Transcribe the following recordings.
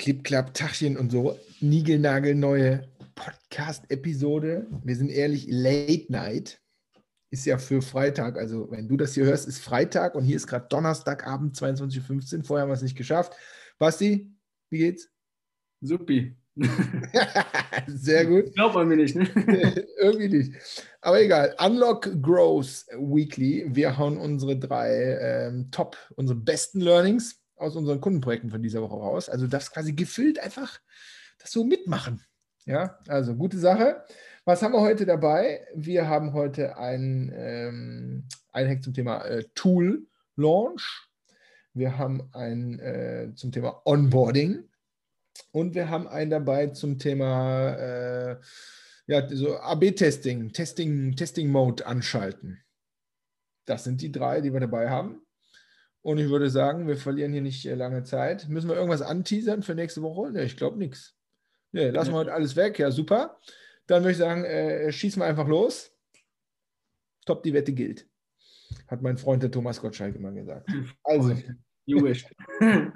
Clip, Clap, Tachchen und so. Nigelnagelneue Podcast-Episode. Wir sind ehrlich, Late Night ist ja für Freitag. Also, wenn du das hier hörst, ist Freitag und hier ist gerade Donnerstagabend, 22.15 Uhr. Vorher haben wir es nicht geschafft. Basti, wie geht's? Supi. Sehr gut. Glaubt man mir nicht, ne? Irgendwie nicht. Aber egal. Unlock Growth Weekly. Wir hauen unsere drei ähm, Top, unsere besten Learnings aus unseren Kundenprojekten von dieser Woche raus. Also das quasi gefüllt einfach das so mitmachen. Ja, also gute Sache. Was haben wir heute dabei? Wir haben heute ein, ähm, ein Hack zum Thema äh, Tool Launch. Wir haben ein äh, zum Thema Onboarding. Und wir haben einen dabei zum Thema äh, ja, so AB-Testing, Testing, Testing Mode anschalten. Das sind die drei, die wir dabei haben. Und ich würde sagen, wir verlieren hier nicht äh, lange Zeit. Müssen wir irgendwas anteasern für nächste Woche? Ne, ich glaube nichts. Ne, lassen wir heute alles weg. Ja, super. Dann würde ich sagen, äh, schießen wir einfach los. Top, die Wette gilt. Hat mein Freund der Thomas Gottschalk immer gesagt. Also. You wish.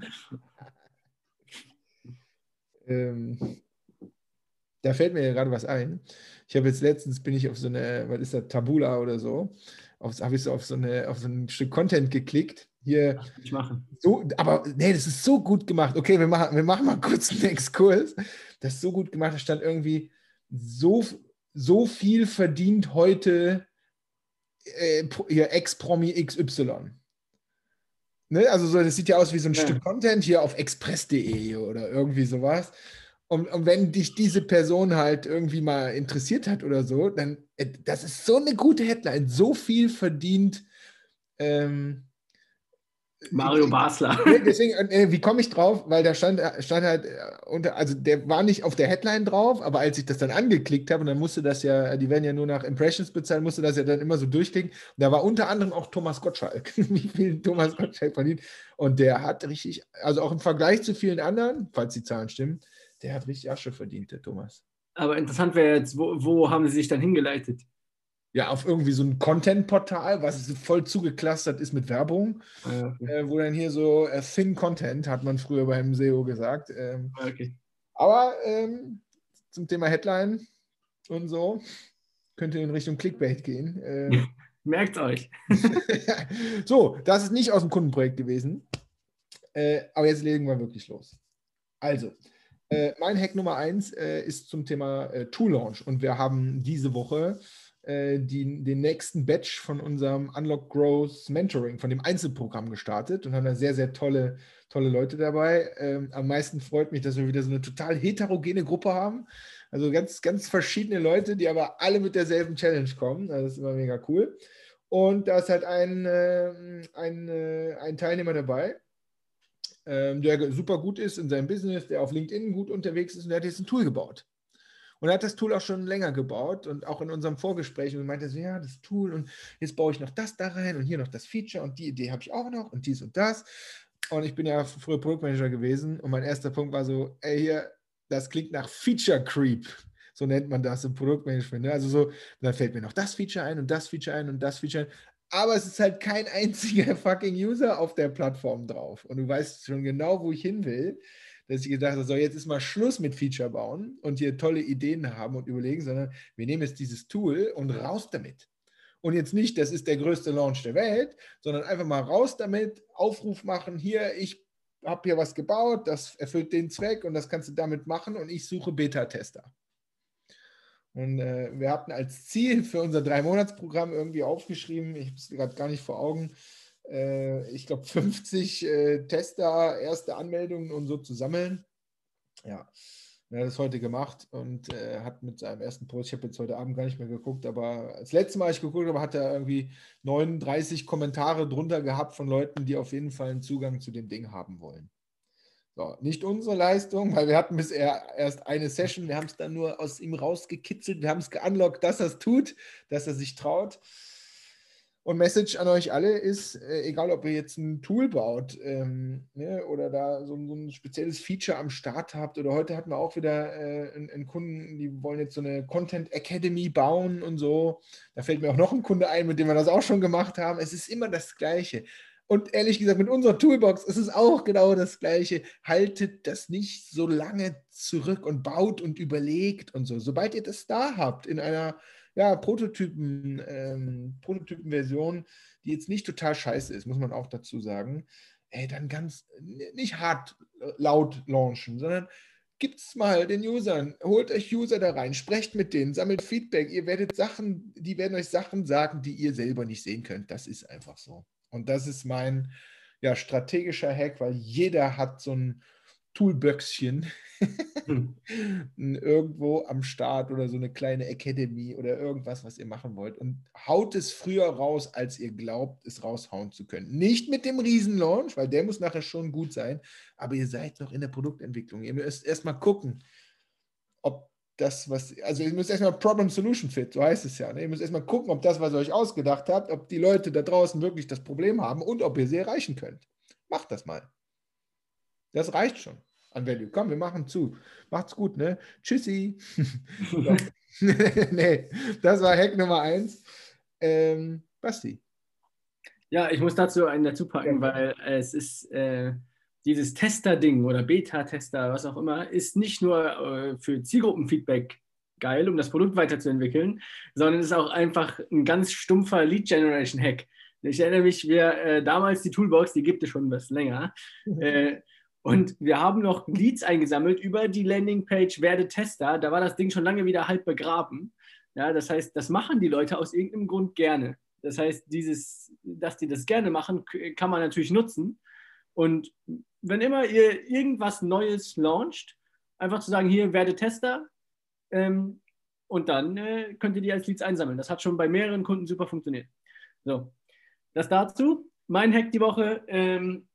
ähm, da fällt mir gerade was ein. Ich habe jetzt letztens bin ich auf so eine, was ist das, Tabula oder so, habe ich so auf so eine, auf so ein Stück Content geklickt hier. Ich machen. So, aber nee, das ist so gut gemacht. Okay, wir machen, wir machen mal kurz einen Exkurs. Das ist so gut gemacht. Da stand irgendwie so, so viel verdient heute äh, hier Ex-Promi XY. Ne? Also so, das sieht ja aus wie so ein ja. Stück Content hier auf express.de oder irgendwie sowas. Und, und, wenn dich diese Person halt irgendwie mal interessiert hat oder so, dann, äh, das ist so eine gute Headline, so viel verdient ähm, Mario Basler. Deswegen, äh, wie komme ich drauf? Weil da stand, stand halt äh, unter, also der war nicht auf der Headline drauf, aber als ich das dann angeklickt habe, und dann musste das ja, die werden ja nur nach Impressions bezahlen, musste das ja dann immer so durchklicken. Und da war unter anderem auch Thomas Gottschalk, wie viel Thomas Gottschalk verdient. Und der hat richtig, also auch im Vergleich zu vielen anderen, falls die Zahlen stimmen, der hat richtig Asche verdient, der Thomas. Aber interessant wäre jetzt, wo, wo haben sie sich dann hingeleitet? ja, auf irgendwie so ein Content-Portal, was voll zugeklustert ist mit Werbung, ah, okay. äh, wo dann hier so äh, Thin Content, hat man früher beim SEO gesagt. Ähm, ah, okay. Aber ähm, zum Thema Headline und so könnte in Richtung Clickbait gehen. Ähm, Merkt euch. so, das ist nicht aus dem Kundenprojekt gewesen. Äh, aber jetzt legen wir wirklich los. Also, äh, mein Hack Nummer eins äh, ist zum Thema äh, Tool Launch. Und wir haben diese Woche äh, die, den nächsten Batch von unserem Unlock Growth Mentoring, von dem Einzelprogramm gestartet und haben da sehr, sehr tolle, tolle Leute dabei. Ähm, am meisten freut mich, dass wir wieder so eine total heterogene Gruppe haben. Also ganz, ganz verschiedene Leute, die aber alle mit derselben Challenge kommen. Also das ist immer mega cool. Und da ist halt ein, äh, ein, äh, ein Teilnehmer dabei, ähm, der super gut ist in seinem Business, der auf LinkedIn gut unterwegs ist und der hat jetzt ein Tool gebaut. Und er hat das Tool auch schon länger gebaut und auch in unserem Vorgespräch und meinte so, ja, das Tool und jetzt baue ich noch das da rein und hier noch das Feature und die Idee habe ich auch noch und dies und das. Und ich bin ja früher Produktmanager gewesen und mein erster Punkt war so, ey, hier, das klingt nach Feature Creep. So nennt man das im Produktmanagement. Ne? Also so, dann fällt mir noch das Feature ein und das Feature ein und das Feature ein. Aber es ist halt kein einziger fucking User auf der Plattform drauf. Und du weißt schon genau, wo ich hin will dass ich gedacht habe, so jetzt ist mal Schluss mit Feature bauen und hier tolle Ideen haben und überlegen, sondern wir nehmen jetzt dieses Tool und raus damit. Und jetzt nicht, das ist der größte Launch der Welt, sondern einfach mal raus damit, Aufruf machen, hier, ich habe hier was gebaut, das erfüllt den Zweck und das kannst du damit machen und ich suche Beta-Tester. Und äh, wir hatten als Ziel für unser Drei-Monats-Programm irgendwie aufgeschrieben, ich habe es gerade gar nicht vor Augen, äh, ich glaube, 50 äh, Tester, erste Anmeldungen und so zu sammeln. Ja, er hat das heute gemacht und äh, hat mit seinem ersten Post, ich habe jetzt heute Abend gar nicht mehr geguckt, aber das letzte Mal, als ich geguckt habe, hat er irgendwie 39 Kommentare drunter gehabt von Leuten, die auf jeden Fall einen Zugang zu dem Ding haben wollen. So, nicht unsere Leistung, weil wir hatten bisher erst eine Session, wir haben es dann nur aus ihm rausgekitzelt, wir haben es geunlockt, dass er es tut, dass er sich traut. Und Message an euch alle ist, äh, egal ob ihr jetzt ein Tool baut ähm, ne, oder da so, so, ein spezielles Feature am Start habt oder heute hatten wir auch wieder äh, einen, einen, Kunden, die wollen jetzt so eine Content Academy bauen und so. Da fällt mir auch noch ein Kunde ein, mit dem wir das auch schon gemacht haben. Es ist immer das Gleiche. Und ehrlich gesagt, mit unserer Toolbox ist es auch genau das Gleiche. Haltet das nicht so lange zurück und baut und überlegt und so. Sobald ihr das da habt, in einer ja, Prototypen, ähm, Prototypen-Version, die jetzt nicht total scheiße ist, muss man auch dazu sagen, ey, dann ganz nicht hart äh, laut launchen, sondern gibt es mal den Usern, holt euch User da rein, sprecht mit denen, sammelt Feedback. Ihr werdet Sachen, die werden euch Sachen sagen, die ihr selber nicht sehen könnt. Das ist einfach so. Und das ist mein ja, strategischer Hack, weil jeder hat so ein Toolböckchen hm. irgendwo am Start oder so eine kleine Academy oder irgendwas, was ihr machen wollt. Und haut es früher raus, als ihr glaubt, es raushauen zu können. Nicht mit dem Riesenlaunch, weil der muss nachher schon gut sein, aber ihr seid noch in der Produktentwicklung. Ihr müsst erstmal gucken, das, was, also ihr müsst erstmal Problem-Solution-Fit, so heißt es ja. Ne? Ihr müsst erstmal gucken, ob das, was ihr euch ausgedacht habt, ob die Leute da draußen wirklich das Problem haben und ob ihr sie erreichen könnt. Macht das mal. Das reicht schon an Value. Komm, wir machen zu. Macht's gut, ne? Tschüssi. nee, das war Hack Nummer eins. Ähm, Basti. Ja, ich muss dazu einen dazu packen, weil es ist äh, dieses Tester-Ding oder Beta-Tester, was auch immer, ist nicht nur äh, für Zielgruppenfeedback geil, um das Produkt weiterzuentwickeln, sondern ist auch einfach ein ganz stumpfer Lead-Generation-Hack. Ich erinnere mich, wir äh, damals die Toolbox, die gibt es schon was länger. Äh, und wir haben noch Leads eingesammelt über die Landingpage Werde Tester. Da war das Ding schon lange wieder halb begraben. Ja, das heißt, das machen die Leute aus irgendeinem Grund gerne. Das heißt, dieses, dass die das gerne machen, kann man natürlich nutzen. Und wenn immer ihr irgendwas Neues launcht, einfach zu sagen, hier werde Tester ähm, und dann äh, könnt ihr die als Leads einsammeln. Das hat schon bei mehreren Kunden super funktioniert. So, das dazu. Mein Hack die Woche, ähm,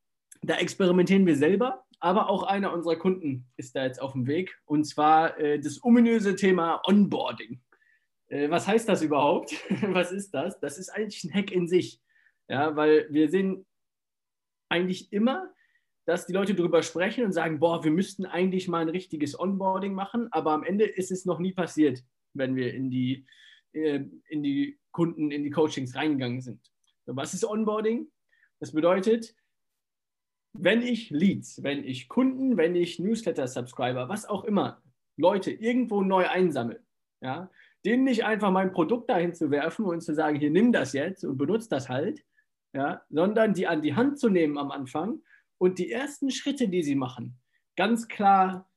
da experimentieren wir selber, aber auch einer unserer Kunden ist da jetzt auf dem Weg und zwar äh, das ominöse Thema Onboarding. Äh, was heißt das überhaupt? was ist das? Das ist eigentlich ein Hack in sich. Ja, weil wir sehen eigentlich immer, dass die Leute darüber sprechen und sagen, boah, wir müssten eigentlich mal ein richtiges Onboarding machen, aber am Ende ist es noch nie passiert, wenn wir in die, äh, in die Kunden, in die Coachings reingegangen sind. Was ist Onboarding? Das bedeutet, wenn ich Leads, wenn ich Kunden, wenn ich Newsletter-Subscriber, was auch immer, Leute irgendwo neu einsammle, ja, denen nicht einfach mein Produkt dahin zu werfen und zu sagen, hier nimm das jetzt und benutze das halt, ja, sondern die an die Hand zu nehmen am Anfang und die ersten Schritte, die sie machen, ganz klar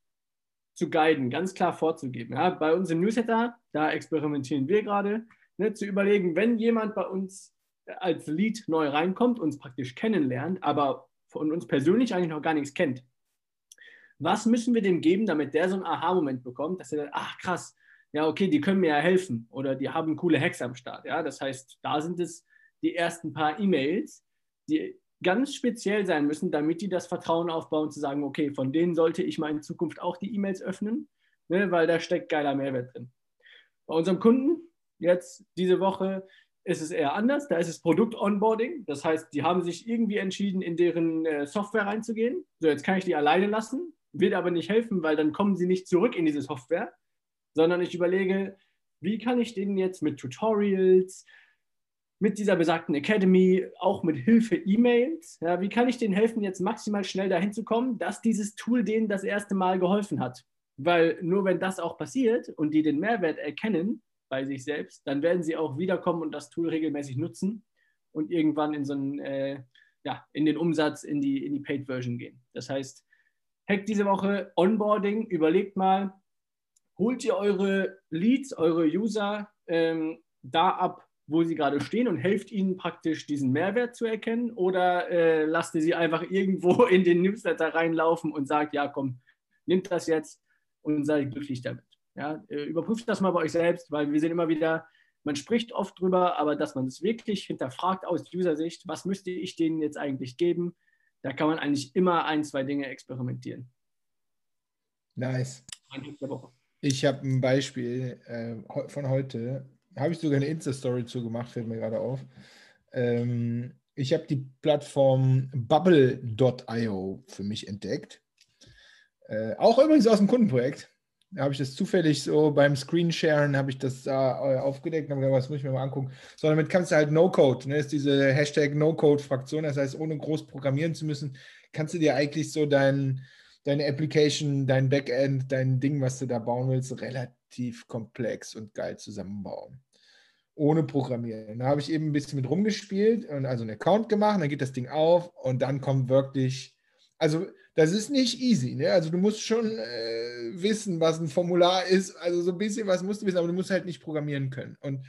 zu guiden, ganz klar vorzugeben. Ja, bei uns im Newsletter, da experimentieren wir gerade, ne, zu überlegen, wenn jemand bei uns als Lead neu reinkommt, uns praktisch kennenlernt, aber von uns persönlich eigentlich noch gar nichts kennt. Was müssen wir dem geben, damit der so einen Aha-Moment bekommt, dass er sagt, ach krass, ja okay, die können mir ja helfen oder die haben coole Hacks am Start. Ja, das heißt, da sind es die ersten paar E-Mails, die ganz speziell sein müssen, damit die das Vertrauen aufbauen, zu sagen, okay, von denen sollte ich mal in Zukunft auch die E-Mails öffnen, ne, weil da steckt geiler Mehrwert drin. Bei unserem Kunden jetzt diese Woche ist es eher anders. Da ist es Produkt-Onboarding. Das heißt, die haben sich irgendwie entschieden, in deren äh, Software reinzugehen. So, jetzt kann ich die alleine lassen, wird aber nicht helfen, weil dann kommen sie nicht zurück in diese Software, sondern ich überlege, wie kann ich denen jetzt mit Tutorials, mit dieser besagten Academy, auch mit Hilfe E-Mails, ja, wie kann ich denen helfen, jetzt maximal schnell dahin zu kommen, dass dieses Tool denen das erste Mal geholfen hat? Weil nur wenn das auch passiert und die den Mehrwert erkennen, bei sich selbst, dann werden sie auch wiederkommen und das Tool regelmäßig nutzen und irgendwann in so einen, äh, ja, in den Umsatz, in die, in die Paid-Version gehen. Das heißt, Hack diese Woche Onboarding, überlegt mal, holt ihr eure Leads, eure User ähm, da ab, wo sie gerade stehen und helft ihnen praktisch diesen Mehrwert zu erkennen oder äh, lasst ihr sie einfach irgendwo in den Newsletter reinlaufen und sagt, ja komm, nimmt das jetzt und seid glücklich damit. Ja, äh, überprüft das mal bei euch selbst, weil wir sehen immer wieder, man spricht oft drüber, aber dass man es wirklich hinterfragt aus User-Sicht, was müsste ich denen jetzt eigentlich geben, da kann man eigentlich immer ein, zwei Dinge experimentieren. Nice. Ich habe ein Beispiel äh, von heute, habe ich sogar eine Insta-Story zugemacht, fällt mir gerade auf. Ähm, ich habe die Plattform Bubble.io für mich entdeckt. Äh, auch übrigens aus dem Kundenprojekt Da habe ich das zufällig so beim Screensharen habe ich das da äh, aufgedeckt und habe gesagt, was muss ich mir mal angucken. So, damit kannst du halt No-Code, ne? Ist diese Hashtag No-Code-Fraktion, das heißt, ohne groß programmieren zu müssen, kannst du dir eigentlich so dein, deine Application, dein Backend, dein Ding, was du da bauen willst, relativ komplex und geil zusammenbauen. Ohne Programmieren. Da habe ich eben ein bisschen mit rumgespielt und also einen Account gemacht, dann geht das Ding auf und dann kommt wirklich, also das ist nicht easy. Ne? Also du musst schon äh, wissen, was ein Formular ist. Also so ein bisschen was musst du wissen, aber du musst halt nicht programmieren können. Und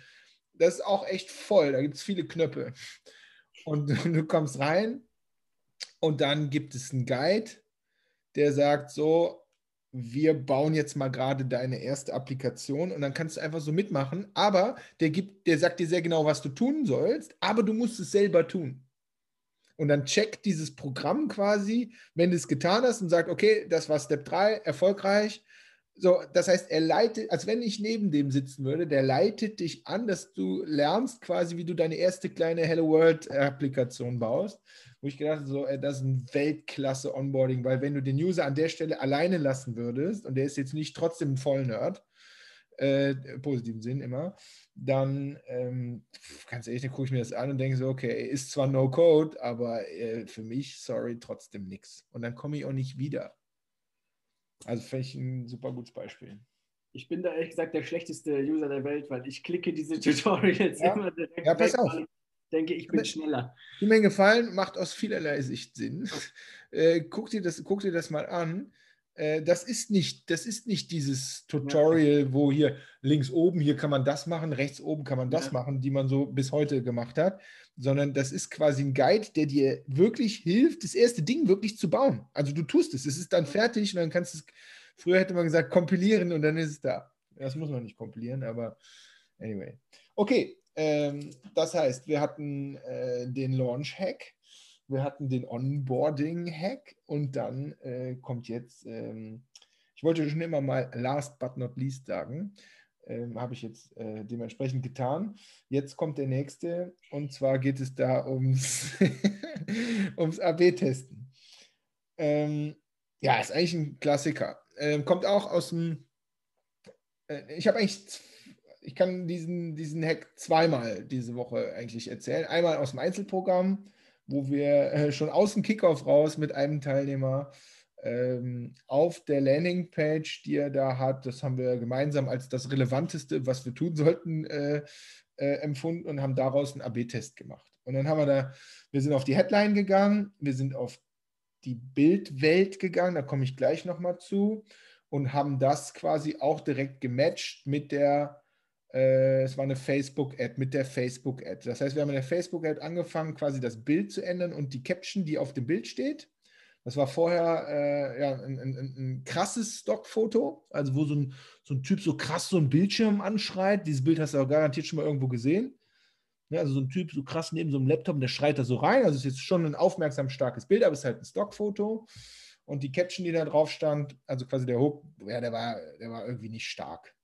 das ist auch echt voll. Da gibt es viele Knöpfe. Und du kommst rein und dann gibt es einen Guide, der sagt so, wir bauen jetzt mal gerade deine erste Applikation und dann kannst du einfach so mitmachen, aber der gibt, der sagt dir sehr genau, was du tun sollst, aber du musst es selber tun. Und dann checkt dieses Programm quasi, wenn du es getan hast und sagt, okay, das war Step 3, erfolgreich. So, das heißt, er leitet, als wenn ich neben dem sitzen würde, der leitet dich an, dass du lernst quasi, wie du deine erste kleine Hello World-Applikation baust. Wo ich gedacht habe, so, das ist ein Weltklasse-Onboarding, weil wenn du den User an der Stelle alleine lassen würdest, und der ist jetzt nicht trotzdem ein Vollnerd, äh, positiven Sinn immer, dann ähm, ganz ehrlich, dann gucke ich mir das an und denke so, okay, ist zwar No Code, aber äh, für mich, sorry, trotzdem nichts. Und dann komme ich auch nicht wieder. Also finde ich ein super gutes Beispiel. Ich bin da ehrlich gesagt der schlechteste User der Welt, weil ich klicke diese Tutorials ja. immer direkt. Ja, pass auf. Ich denke, ich bin schneller. Die mir gefallen, macht aus vielerlei Sicht Sinn. Äh, guck, dir das, guck dir das mal an. Äh, das ist nicht, das ist nicht dieses Tutorial, wo hier links oben, hier kann man das machen, rechts oben kann man das ja. machen, die man so bis heute gemacht hat, sondern das ist quasi ein Guide, der dir wirklich hilft, das erste Ding wirklich zu bauen. Also du tust es, es ist dann fertig und dann kannst du es, früher hätte man gesagt, kompilieren und dann ist es da. Das muss man nicht kompilieren, aber anyway. Okay, ähm, das heißt, wir hatten äh, den Launch-Hack wir hatten den Onboarding-Hack und dann äh, kommt jetzt, ähm, ich wollte schon immer mal last but not least sagen, ähm, habe ich jetzt äh, dementsprechend getan. Jetzt kommt der nächste und zwar geht es da ums, ums AB-Testen. Ähm, ja, ist eigentlich ein Klassiker. Ähm, kommt auch aus dem, äh, ich habe eigentlich ich kann diesen, diesen Hack zweimal diese Woche eigentlich erzählen. Einmal aus dem Einzelprogramm wo wir äh, schon aus dem Kickoff raus mit einem Teilnehmer ähm, auf der Landingpage, die er da hat, das haben wir gemeinsam als das Relevanteste, was wir tun sollten, äh, äh, empfunden und haben daraus einen AB-Test gemacht. Und dann haben wir da, wir sind auf die Headline gegangen, wir sind auf die Bildwelt gegangen, da komme ich gleich nochmal zu, und haben das quasi auch direkt gematcht mit der es war eine Facebook-Ad mit der Facebook-Ad. Das heißt, wir haben in der Facebook-Ad angefangen, quasi das Bild zu ändern und die Caption, die auf dem Bild steht. Das war vorher äh, ja, ein, ein, ein, krasses Stockfoto, also wo so ein, so ein Typ so krass so einen Bildschirm anschreit. Dieses Bild hast du auch garantiert schon mal irgendwo gesehen. Ja, also so ein Typ so krass neben so einem Laptop der schreit da so rein. Also es ist jetzt schon ein aufmerksam starkes Bild, aber es ist halt ein Stockfoto. Und die Caption, die da drauf stand, also quasi der Hook, ja, der war, der war irgendwie nicht stark.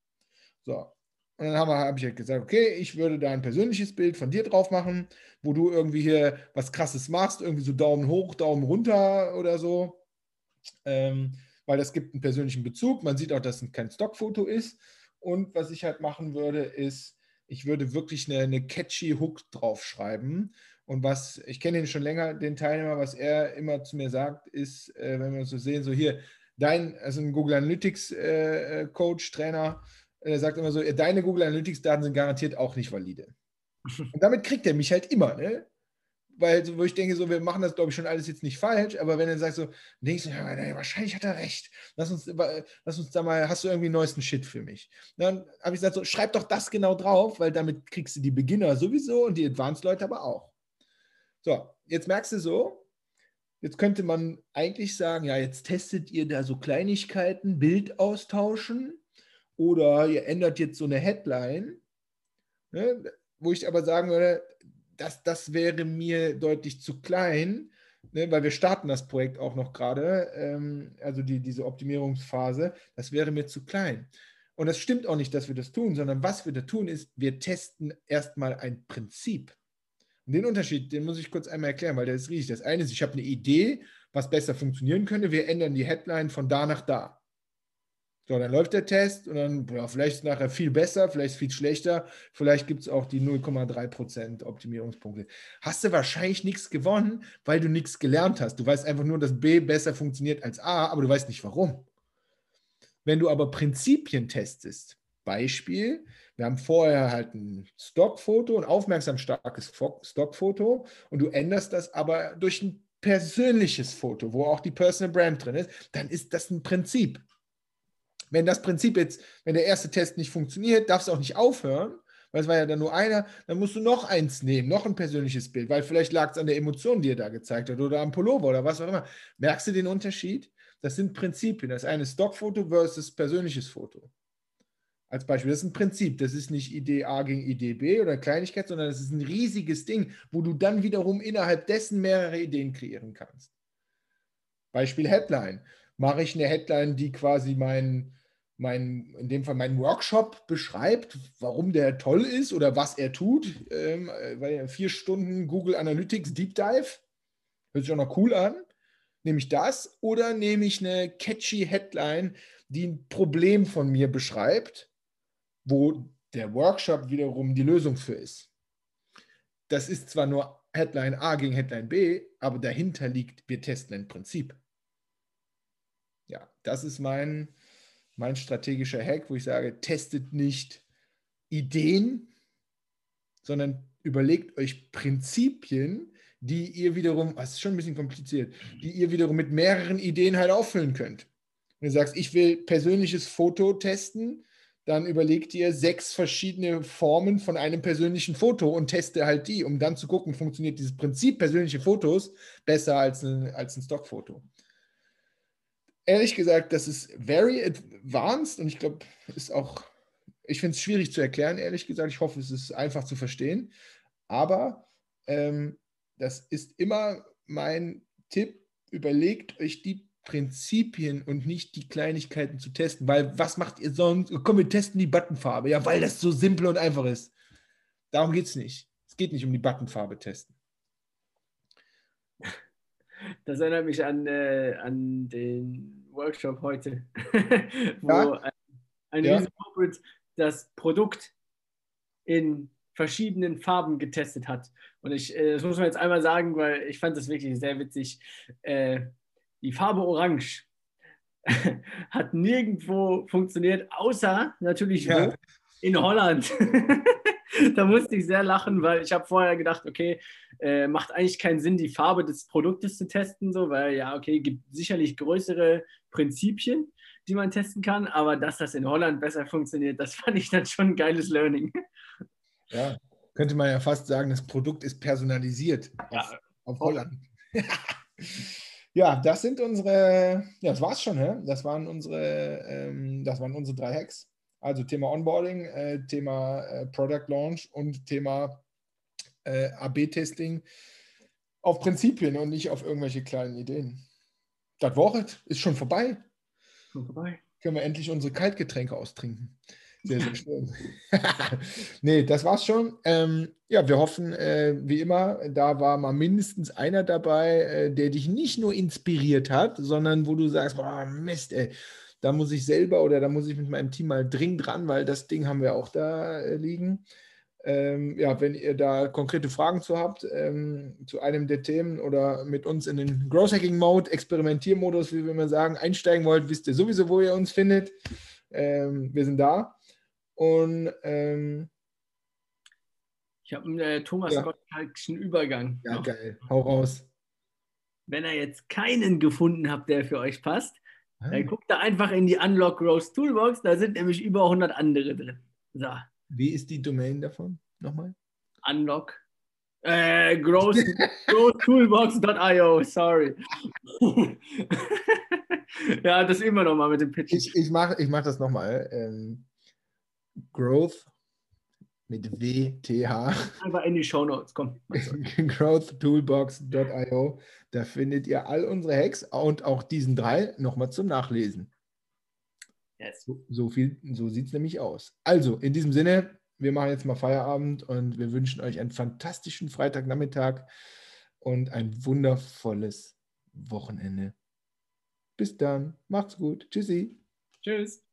So, und dann habe hab ich halt gesagt, okay, ich würde da ein persönliches Bild von dir drauf machen, wo du irgendwie hier was Krasses machst, irgendwie so Daumen hoch, Daumen runter oder so. Ähm, weil das gibt einen persönlichen Bezug. Man sieht auch, dass es kein Stockfoto ist. Und was ich halt machen würde, ist, ich würde wirklich eine, eine catchy Hook draufschreiben. Und was, ich kenne ihn schon länger, den Teilnehmer, was er immer zu mir sagt, ist, äh, wenn wir uns so sehen, so hier, dein, also ein Google Analytics äh, äh Coach, Trainer, er sagt immer so, deine Google Analytics-Daten sind garantiert auch nicht valide. Und damit kriegt er mich halt immer, ne? Weil, wo ich denke, so, wir machen das, glaube ich, schon alles jetzt nicht falsch, aber wenn er sagt so, denkst du, ja, nee, wahrscheinlich hat er recht. Lass uns, lass uns da mal, hast du irgendwie neuesten Shit für mich? Dann habe ich gesagt, so, schreib doch das genau drauf, weil damit kriegst du die Beginner sowieso und die Advanced-Leute aber auch. So, jetzt merkst du so, jetzt könnte man eigentlich sagen, ja, jetzt testet ihr da so Kleinigkeiten, Bild austauschen oder ihr ändert jetzt so eine Headline, ne, wo ich aber sagen würde, das, das wäre mir deutlich zu klein, ne, weil wir starten das Projekt auch noch gerade, ähm, also die, diese Optimierungsphase, das wäre mir zu klein. Und das stimmt auch nicht, dass wir das tun, sondern was wir da tun, ist, wir testen erstmal ein Prinzip. Und den Unterschied, den muss ich kurz einmal erklären, weil der ist riesig. Das eine ist, ich habe eine Idee, was besser funktionieren könnte. Wir ändern die Headline von da nach da. So, dann läuft der Test und dann, ja, vielleicht nachher viel besser, vielleicht viel schlechter, vielleicht gibt es auch die 0,3% Optimierungspunkte. Hast du wahrscheinlich nichts gewonnen, weil du nichts gelernt hast. Du weißt einfach nur, dass B besser funktioniert als A, aber du weißt nicht warum. Wenn du aber Prinzipien testest, Beispiel, wir haben vorher halt ein Stockfoto, ein aufmerksam starkes Stockfoto und du änderst das aber durch ein persönliches Foto, wo auch die Personal Brand drin ist, dann ist das ein Prinzip. Wenn das Prinzip jetzt, wenn der erste Test nicht funktioniert, darfst du auch nicht aufhören, weil es war ja dann nur einer, dann musst du noch eins nehmen, noch ein persönliches Bild, weil vielleicht lag es an der Emotion, die er da gezeigt hat oder am Pullover oder was auch immer. Merkst du den Unterschied? Das sind Prinzipien. Das ist eine Stockfoto versus persönliches Foto. Als Beispiel, das ist ein Prinzip. Das ist nicht Idee A gegen Idee B oder Kleinigkeit, sondern das ist ein riesiges Ding, wo du dann wiederum innerhalb dessen mehrere Ideen kreieren kannst. Beispiel Headline. Mache ich eine Headline, die quasi mein, mein, in dem Fall meinen Workshop beschreibt, warum der toll ist oder was er tut. Ähm, weil vier Stunden Google Analytics Deep Dive. Hört sich auch noch cool an. Nehme ich das oder nehme ich eine catchy Headline, die ein Problem von mir beschreibt wo der Workshop wiederum die Lösung für ist. Das ist zwar nur Headline A gegen Headline B, aber dahinter liegt, wir testen ein Prinzip. Ja, das ist mein, mein strategischer Hack, wo ich sage, testet nicht Ideen, sondern überlegt euch Prinzipien, die ihr wiederum, das ist schon ein bisschen kompliziert, die ihr wiederum mit mehreren Ideen halt auffüllen könnt. Wenn du sagst, ich will persönliches Foto testen, dann überleg dir sechs verschiedene Formen von einem persönlichen Foto und teste halt die, um dann zu gucken, funktioniert dieses Prinzip persönliche Fotos besser als ein, als ein Stockfoto. Ehrlich gesagt, das ist very advanced und ich glaube, ist auch, ich finde es schwierig zu erklären, ehrlich gesagt. Ich hoffe, es ist einfach zu verstehen. Aber ähm, das ist immer mein Tipp, überlegt euch die Prinzipien und nicht die Kleinigkeiten zu testen. Weil was macht ihr sonst? Komm, wir testen die Buttonfarbe. Ja, weil das so simpel und einfach ist. Darum geht es nicht. Es geht nicht um die Buttonfarbe testen. Das erinnert mich an, äh, an den Workshop heute, wo ja? ein, ein ja. das Produkt in verschiedenen Farben getestet hat. Und ich, äh, das muss man jetzt einmal sagen, weil ich fand das wirklich sehr witzig. Äh, die Farbe Orange hat nirgendwo funktioniert, außer natürlich ja. in Holland. da musste ich sehr lachen, weil ich habe vorher gedacht, okay, äh, macht eigentlich keinen Sinn, die Farbe des Produktes zu testen, so, weil ja, okay, gibt sicherlich größere Prinzipien, die man testen kann, aber dass das in Holland besser funktioniert, das fand ich dann schon ein geiles Learning. Ja, könnte man ja fast sagen, das Produkt ist personalisiert ja. auf, auf Holland. Ja, das sind unsere, ja, das war's schon, hä? das waren unsere, ähm, das waren unsere drei Hacks. Also Thema Onboarding, äh, Thema äh, Product Launch und Thema äh, AB-Testing auf Prinzipien und nicht auf irgendwelche kleinen Ideen. Das Woche ist schon vorbei. Schon vorbei. Können wir endlich unsere Kaltgetränke austrinken. Sehr, sehr schön. nee, das war's schon. Ähm, ja, wir hoffen, äh, wie immer, da war mal mindestens einer dabei, äh, der dich nicht nur inspiriert hat, sondern wo du sagst, boah, Mist, ey, da muss ich selber oder da muss ich mit meinem Team mal dringend dran, weil das Ding haben wir auch da äh, liegen. Ähm, ja, wenn ihr da konkrete Fragen zu habt, ähm, zu einem der Themen oder mit uns in den Growth Hacking Mode, Experimentiermodus, wie wir immer sagen, einsteigen wollt, wisst ihr sowieso, wo ihr uns findet. Ähm, wir sind da. Und ähm, ich habe einen äh, Thomas ja. Gottschalkschen Übergang. Ja, noch. geil. Hau raus. Wenn ihr jetzt keinen gefunden habt, der für euch passt. Dann guckt da einfach in die Unlock Growth Toolbox. Da sind nämlich über 100 andere drin. So. Wie ist die Domain davon? Nochmal? Unlock. Äh, growth, growthtoolbox.io, sorry. ja, das immer noch mal mit dem Pitch. Ich, ich mache ich mach das nochmal. Ähm, Growth mit WTH. Einfach in die Show Notes, komm. growthtoolbox.io. Da findet ihr all unsere Hacks und auch diesen drei nochmal zum Nachlesen. Yes. So, so, so sieht es nämlich aus. Also, in diesem Sinne, wir machen jetzt mal Feierabend und wir wünschen euch einen fantastischen Freitagnachmittag und ein wundervolles Wochenende. Bis dann. Macht's gut. Tschüssi. Tschüss.